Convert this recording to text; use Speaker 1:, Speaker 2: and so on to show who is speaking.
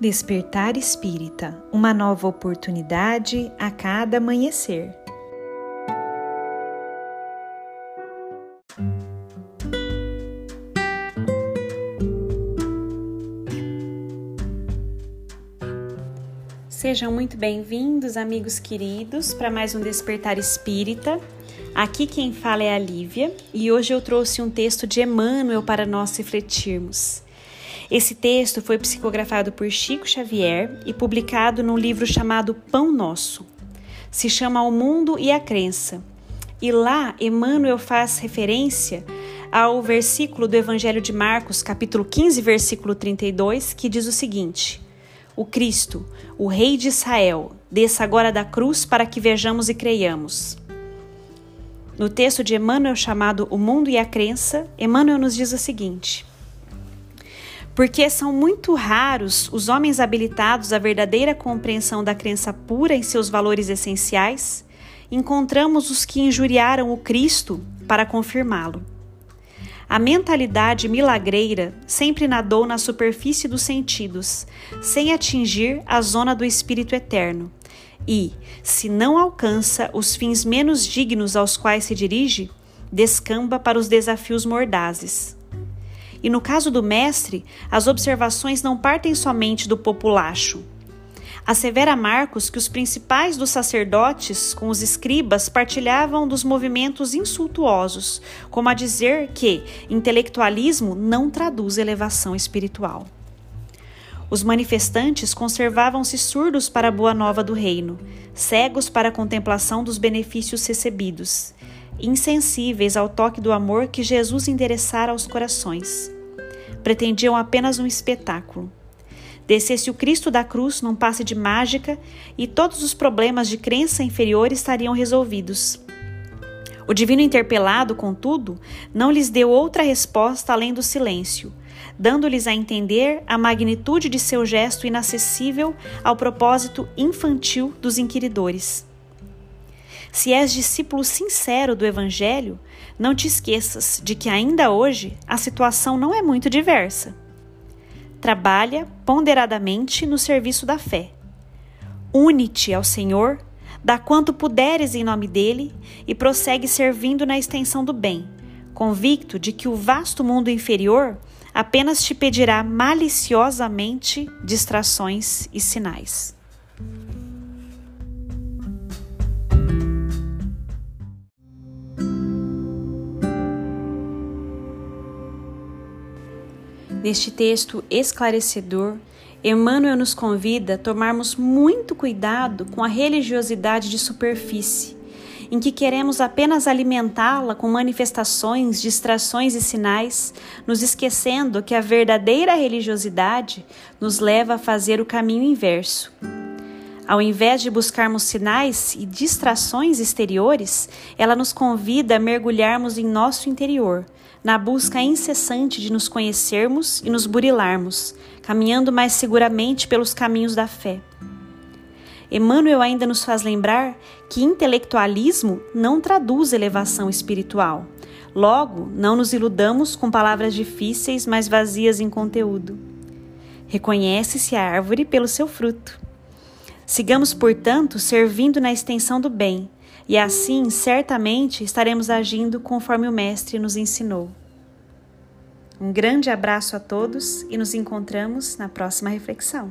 Speaker 1: Despertar Espírita Uma nova oportunidade a cada amanhecer. Sejam muito bem-vindos, amigos queridos, para mais um Despertar Espírita. Aqui quem fala é a Lívia e hoje eu trouxe um texto de Emmanuel para nós refletirmos. Esse texto foi psicografado por Chico Xavier e publicado num livro chamado Pão Nosso. Se chama O Mundo e a Crença. E lá Emmanuel faz referência ao versículo do Evangelho de Marcos, capítulo 15, versículo 32, que diz o seguinte: O Cristo, o Rei de Israel, desça agora da cruz para que vejamos e creiamos. No texto de Emmanuel chamado O Mundo e a Crença, Emmanuel nos diz o seguinte: porque são muito raros os homens habilitados à verdadeira compreensão da crença pura em seus valores essenciais, encontramos os que injuriaram o Cristo para confirmá-lo. A mentalidade milagreira sempre nadou na superfície dos sentidos, sem atingir a zona do espírito eterno. E, se não alcança os fins menos dignos aos quais se dirige, descamba para os desafios mordazes. E no caso do mestre, as observações não partem somente do populacho. Assevera Marcos que os principais dos sacerdotes com os escribas partilhavam dos movimentos insultuosos, como a dizer que intelectualismo não traduz elevação espiritual. Os manifestantes conservavam-se surdos para a boa nova do reino, cegos para a contemplação dos benefícios recebidos, insensíveis ao toque do amor que Jesus endereçara aos corações. Pretendiam apenas um espetáculo. Descesse o Cristo da cruz num passe de mágica e todos os problemas de crença inferior estariam resolvidos. O divino interpelado, contudo, não lhes deu outra resposta além do silêncio, dando-lhes a entender a magnitude de seu gesto inacessível ao propósito infantil dos inquiridores. Se és discípulo sincero do Evangelho, não te esqueças de que ainda hoje a situação não é muito diversa. Trabalha ponderadamente no serviço da fé. Une-te ao Senhor, dá quanto puderes em nome dele e prossegue servindo na extensão do bem, convicto de que o vasto mundo inferior apenas te pedirá maliciosamente distrações e sinais. Neste texto esclarecedor, Emmanuel nos convida a tomarmos muito cuidado com a religiosidade de superfície, em que queremos apenas alimentá-la com manifestações, distrações e sinais, nos esquecendo que a verdadeira religiosidade nos leva a fazer o caminho inverso. Ao invés de buscarmos sinais e distrações exteriores, ela nos convida a mergulharmos em nosso interior, na busca incessante de nos conhecermos e nos burilarmos, caminhando mais seguramente pelos caminhos da fé. Emmanuel ainda nos faz lembrar que intelectualismo não traduz elevação espiritual. Logo, não nos iludamos com palavras difíceis, mas vazias em conteúdo. Reconhece-se a árvore pelo seu fruto. Sigamos, portanto, servindo na extensão do bem, e assim certamente estaremos agindo conforme o Mestre nos ensinou. Um grande abraço a todos e nos encontramos na próxima reflexão.